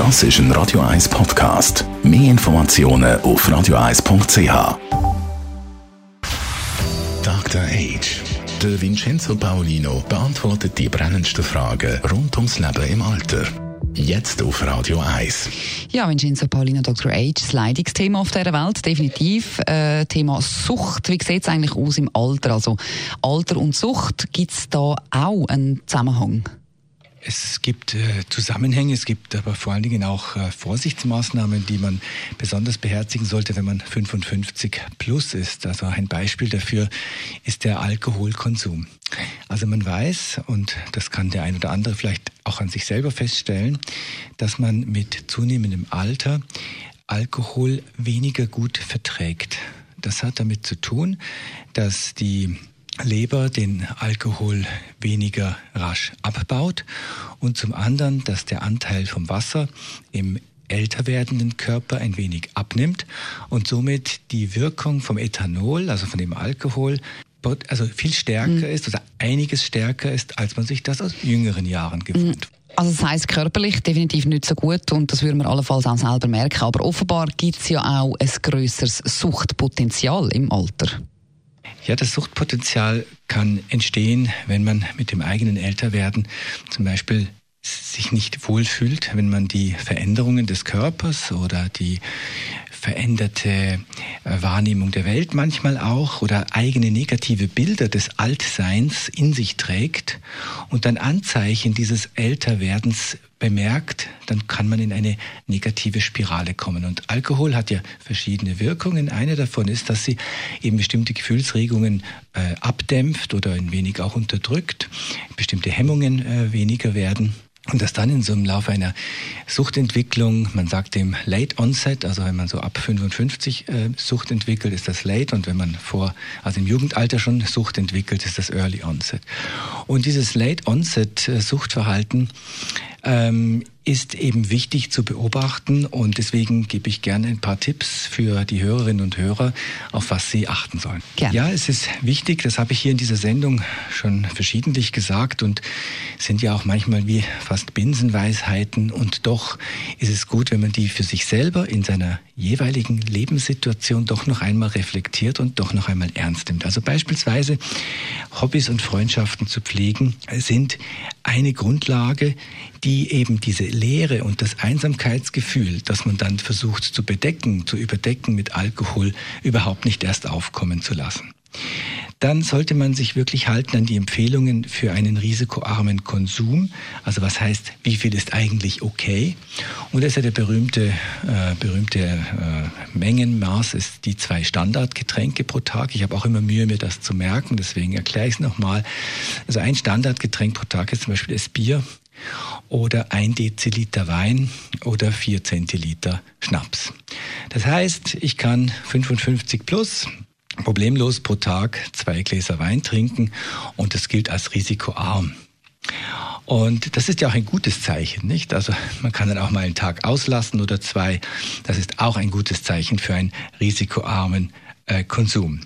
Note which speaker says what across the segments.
Speaker 1: Das ist ein Radio 1 Podcast. Mehr Informationen auf radio1.ch. Dr. Age. Der Vincenzo Paolino beantwortet die brennendsten Fragen rund ums Leben im Alter. Jetzt auf Radio 1.
Speaker 2: Ja, Vincenzo Paulino, Dr. Age, das Leidungsthema auf dieser Welt, definitiv. Äh, Thema Sucht, wie sieht es eigentlich aus im Alter? Also Alter und Sucht, gibt es da auch einen Zusammenhang?
Speaker 3: Es gibt äh, Zusammenhänge, es gibt aber vor allen Dingen auch äh, Vorsichtsmaßnahmen, die man besonders beherzigen sollte, wenn man 55 plus ist. Also ein Beispiel dafür ist der Alkoholkonsum. Also man weiß, und das kann der ein oder andere vielleicht auch an sich selber feststellen, dass man mit zunehmendem Alter Alkohol weniger gut verträgt. Das hat damit zu tun, dass die Leber den Alkohol weniger rasch abbaut und zum anderen, dass der Anteil vom Wasser im älter werdenden Körper ein wenig abnimmt und somit die Wirkung vom Ethanol, also von dem Alkohol, also viel stärker mhm. ist oder einiges stärker ist, als man sich das aus jüngeren Jahren gewöhnt. Mhm.
Speaker 2: Also das heisst körperlich definitiv nicht so gut und das würde man allenfalls auch selber merken. Aber offenbar gibt es ja auch ein grösseres Suchtpotenzial im Alter.
Speaker 3: Ja, das Suchtpotenzial kann entstehen, wenn man mit dem eigenen Älterwerden zum Beispiel sich nicht wohlfühlt, wenn man die Veränderungen des Körpers oder die veränderte äh, Wahrnehmung der Welt manchmal auch oder eigene negative Bilder des Altseins in sich trägt und dann Anzeichen dieses Älterwerdens bemerkt, dann kann man in eine negative Spirale kommen. Und Alkohol hat ja verschiedene Wirkungen. Eine davon ist, dass sie eben bestimmte Gefühlsregungen äh, abdämpft oder ein wenig auch unterdrückt, bestimmte Hemmungen äh, weniger werden. Und dass dann in so einem Laufe einer Suchtentwicklung, man sagt dem Late Onset, also wenn man so ab 55 äh, Sucht entwickelt, ist das Late und wenn man vor, also im Jugendalter schon Sucht entwickelt, ist das Early Onset. Und dieses Late Onset äh, Suchtverhalten ähm, ist eben wichtig zu beobachten und deswegen gebe ich gerne ein paar Tipps für die Hörerinnen und Hörer, auf was sie achten sollen. Gerne. Ja, es ist wichtig, das habe ich hier in dieser Sendung schon verschiedentlich gesagt und sind ja auch manchmal wie fast Binsenweisheiten und doch ist es gut, wenn man die für sich selber in seiner jeweiligen Lebenssituation doch noch einmal reflektiert und doch noch einmal ernst nimmt. Also beispielsweise Hobbys und Freundschaften zu pflegen sind eine Grundlage, die eben diese Leere und das Einsamkeitsgefühl, das man dann versucht zu bedecken, zu überdecken mit Alkohol, überhaupt nicht erst aufkommen zu lassen dann sollte man sich wirklich halten an die Empfehlungen für einen risikoarmen Konsum. Also was heißt, wie viel ist eigentlich okay? Und das ist ja der berühmte, äh, berühmte äh, Mengenmaß, ist die zwei Standardgetränke pro Tag. Ich habe auch immer Mühe, mir das zu merken, deswegen erkläre ich es nochmal. Also ein Standardgetränk pro Tag ist zum Beispiel das Bier oder ein Deziliter Wein oder vier Zentiliter Schnaps. Das heißt, ich kann 55 plus problemlos pro Tag zwei Gläser Wein trinken und das gilt als risikoarm. Und das ist ja auch ein gutes Zeichen, nicht? Also man kann dann auch mal einen Tag auslassen oder zwei. Das ist auch ein gutes Zeichen für einen risikoarmen äh, Konsum.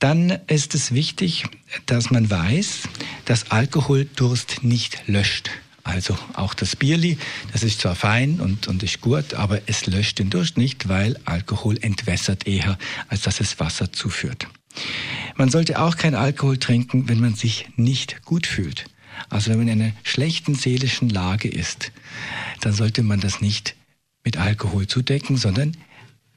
Speaker 3: Dann ist es wichtig, dass man weiß, dass Alkohol Durst nicht löscht. Also auch das Bierli, das ist zwar fein und, und ist gut, aber es löscht den Durst nicht, weil Alkohol entwässert eher, als dass es Wasser zuführt. Man sollte auch kein Alkohol trinken, wenn man sich nicht gut fühlt. Also wenn man in einer schlechten seelischen Lage ist, dann sollte man das nicht mit Alkohol zudecken, sondern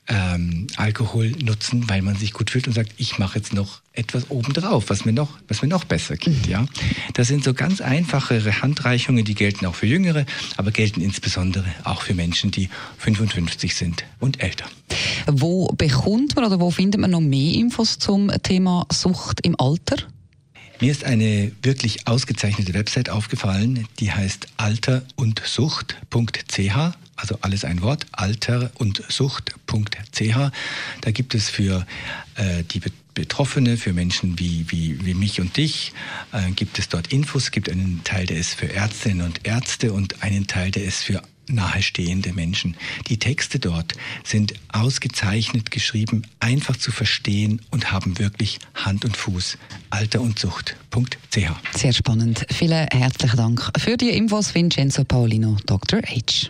Speaker 3: ähm, Alkohol nutzen, weil man sich gut fühlt und sagt, ich mache jetzt noch etwas obendrauf, was mir noch, was mir noch besser geht. Ja, das sind so ganz einfache Handreichungen, die gelten auch für Jüngere, aber gelten insbesondere auch für Menschen, die 55 sind und älter.
Speaker 2: Wo bekommt man oder wo findet man noch mehr Infos zum Thema Sucht im Alter?
Speaker 3: Mir ist eine wirklich ausgezeichnete Website aufgefallen, die heißt alterundsucht.ch, also alles ein Wort, alterundsucht.ch. Da gibt es für äh, die Betroffene, für Menschen wie, wie, wie mich und dich, äh, gibt es dort Infos. Es gibt einen Teil, der ist für Ärztinnen und Ärzte und einen Teil, der ist für nahestehende Menschen. Die Texte dort sind ausgezeichnet geschrieben, einfach zu verstehen und haben wirklich Hand und Fuß. Alter und Sucht.ch.
Speaker 2: Sehr spannend. Vielen herzlichen Dank für die Infos, Vincenzo Paulino, Dr. H.